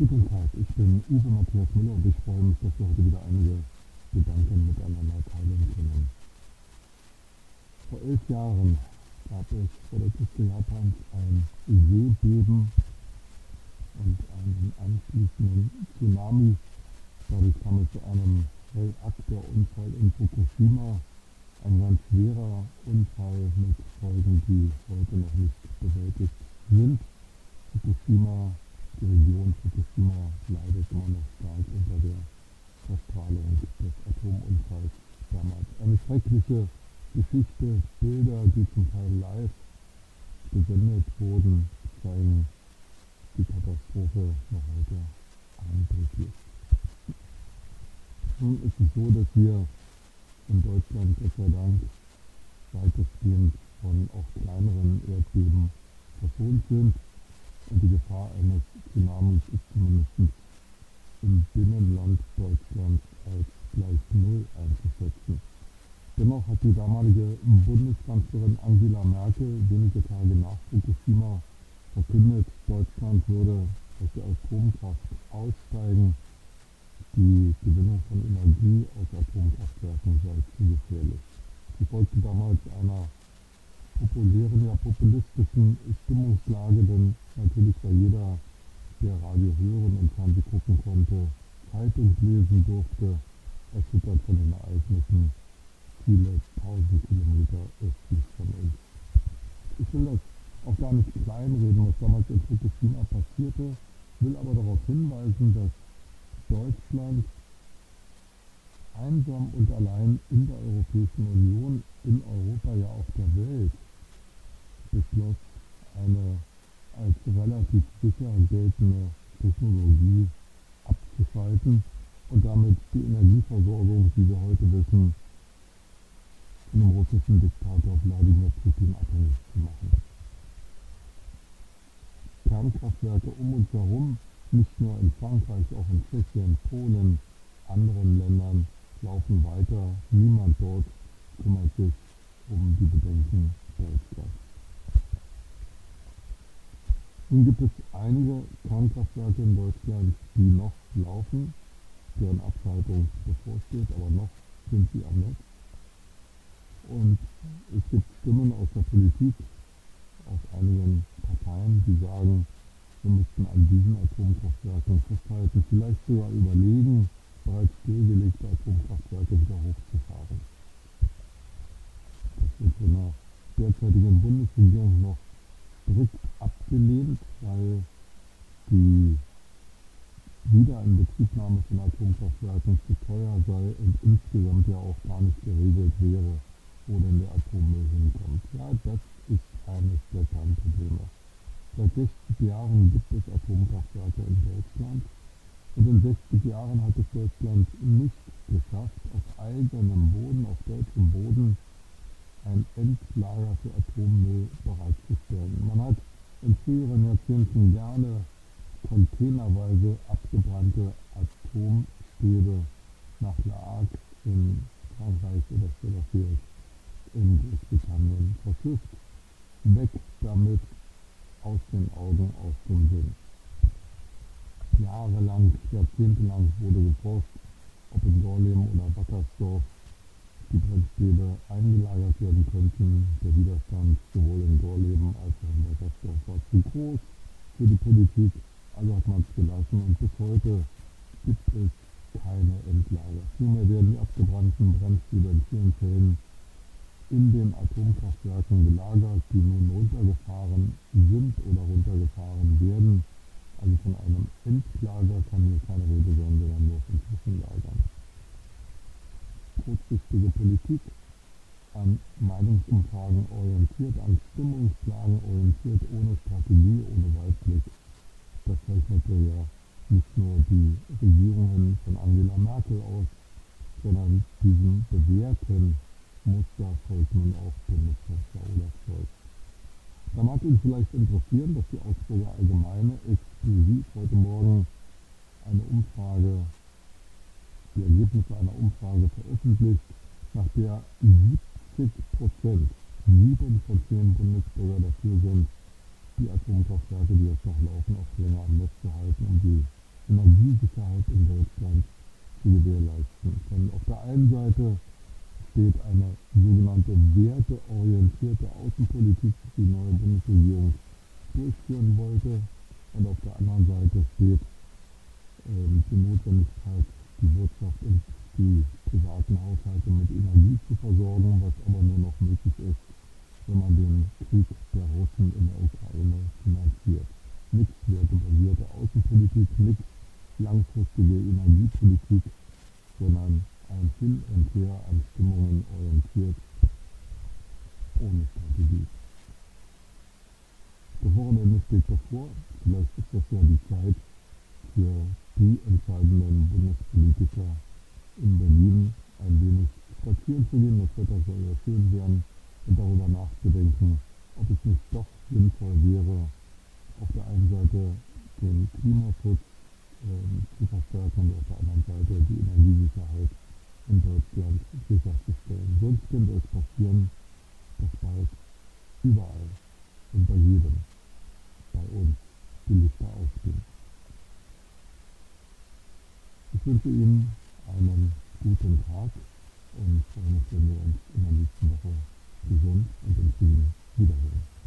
liebe Matthias Müller und ich freuen mich, dass wir heute wieder einige Gedanken miteinander teilen können. Vor elf Jahren gab es vor der Küste Japans ein Seebeben und einen anschließenden Tsunami. Dadurch kam es zu einem Reaktorunfall in Fukushima. Ein ganz schwerer Unfall mit Folgen, die heute noch nicht bewältigt sind. Fukushima die Region Fukushima leidet immer noch stark unter der Verstrahlung des Atomunfalls damals. Eine schreckliche Geschichte, Bilder, die zum Teil live gesendet wurden, zeigen die Katastrophe noch heute eindrücklich. Nun ist es so, dass wir in Deutschland Gott sei Dank weitestgehend von auch kleineren Erdbeben verschont sind und die Gefahr eines Tsunamis ist zumindest im Binnenland Deutschlands als gleich Null einzuschätzen. Dennoch hat die damalige Bundeskanzlerin Angela Merkel wenige Tage nach Fukushima verkündet, Deutschland würde aus der Atomkraft aussteigen. Die Gewinnung von Energie aus Atomkraftwerken sei zu gefährlich. Sie folgte damals einer populären, ja populistischen Stimmungslage, denn natürlich war jeder, der Radio hören und Fernsehen gucken konnte, Zeitung lesen durfte, erschüttert von den Ereignissen viele tausend Kilometer östlich von uns. Ich will das auch gar nicht kleinreden, was damals in Fukushima passierte, will aber darauf hinweisen, dass Deutschland einsam und allein in der Europäischen Union, in Europa, ja auch der Welt, beschloss, eine als relativ sicher geltende Technologie abzuschalten und damit die Energieversorgung, wie wir heute wissen, russischen Diktator Wladimir Putin abhängig zu machen. Kernkraftwerke um uns herum, nicht nur in Frankreich, auch in Tschechien, Polen, anderen Ländern laufen weiter. Niemand dort kümmert sich um die Bedenken Deutschlands. Nun gibt es einige Kernkraftwerke in Deutschland, die noch laufen, deren Abschaltung bevorsteht, aber noch sind sie am Netz. Und es gibt Stimmen aus der Politik, aus einigen Parteien, die sagen, wir müssten an diesen Atomkraftwerken festhalten, vielleicht sogar überlegen, bereits stillgelegte Atomkraftwerke wieder hochzufahren. Das wird von der derzeitigen Bundesregierung noch strikt abgelehnt, weil die Wiederinbetriebnahme von Atomkraftwerken zu teuer sei und insgesamt ja auch gar nicht geregelt wäre, wo denn der Atommüll hinkommt. Ja, das ist eines der Kernprobleme. Seit 60 Jahren gibt es Atomkraftwerke in Deutschland und in 60 Jahren hat es Deutschland nicht geschafft, auf eigenem Boden, auf deutschem Boden, ein Endlager für Atommüll bereitzustellen. Man hat in früheren Jahrzehnten gerne containerweise abgebrannte Atomstäbe nach La Hague in Frankreich oder Sellafield in Großbritannien verschifft. Weg damit, aus den Augen, aus dem Sinn. Jahrelang, jahrzehntelang wurde geforscht, ob in Gorleben oder Wackersdorf die Brennstäbe eingelagert werden könnten. Der Widerstand sowohl in Gorleben als auch in Wackersdorf war zu groß für die Politik, also hat man es gelassen und bis heute gibt es keine Endlager. Vielmehr werden die abgebrannten Brennstäbe in vielen Fällen in den Atomkraftwerken gelagert, die nun runtergefahren sind oder runtergefahren werden. Also von einem Endlager kann hier keine Rede sein, sondern nur von Zwischenlagern kurzsichtige Politik, an Meinungsumfragen orientiert, an Stimmungslagen orientiert, ohne Strategie, ohne Weitblick. Das zeichnete ja nicht nur die Regierungen von Angela Merkel aus, sondern diesem bewährten Muster folgt nun auch Bundeskanzler Olaf Scholz. Da mag ihn vielleicht interessieren, dass die Augsburger Allgemeine exklusiv heute Morgen eine Umfrage die Ergebnisse einer Umfrage veröffentlicht, nach der 70 Prozent, sieben von zehn Bundesbürger dafür sind, die Atomkraftwerke, die jetzt noch laufen, auch länger am Netz zu halten, um die Energiesicherheit in Deutschland zu gewährleisten. Denn auf der einen Seite steht eine sogenannte werteorientierte Außenpolitik, die neue Bundesregierung durchführen wollte. Und auf der anderen Seite steht ähm, die Notwendigkeit, die Wirtschaft und die privaten Haushalte mit Energie zu versorgen, was aber nur noch möglich ist, wenn man den Krieg der Russen in der Ukraine finanziert. Nichts wertebasierte Außenpolitik, nichts langfristige Energiepolitik, sondern ein Hin und Her an Stimmungen orientiert, ohne Strategie. Das Wochenende steht davor. Vielleicht ist das ja die Zeit für die entscheidenden Bundespolitiker in Berlin ein wenig spazieren zu gehen. Das Wetter soll ja schön werden und darüber nachzudenken, ob es nicht doch sinnvoll wäre, auf der einen Seite den Klimaschutz äh, zu verstärken und auf der anderen Seite die Energiesicherheit in Deutschland sicherzustellen. Sonst könnte es passieren, Ich wünsche Ihnen einen guten Tag und freue mich, wenn wir uns in der nächsten Woche gesund und im Frieden wiederhören.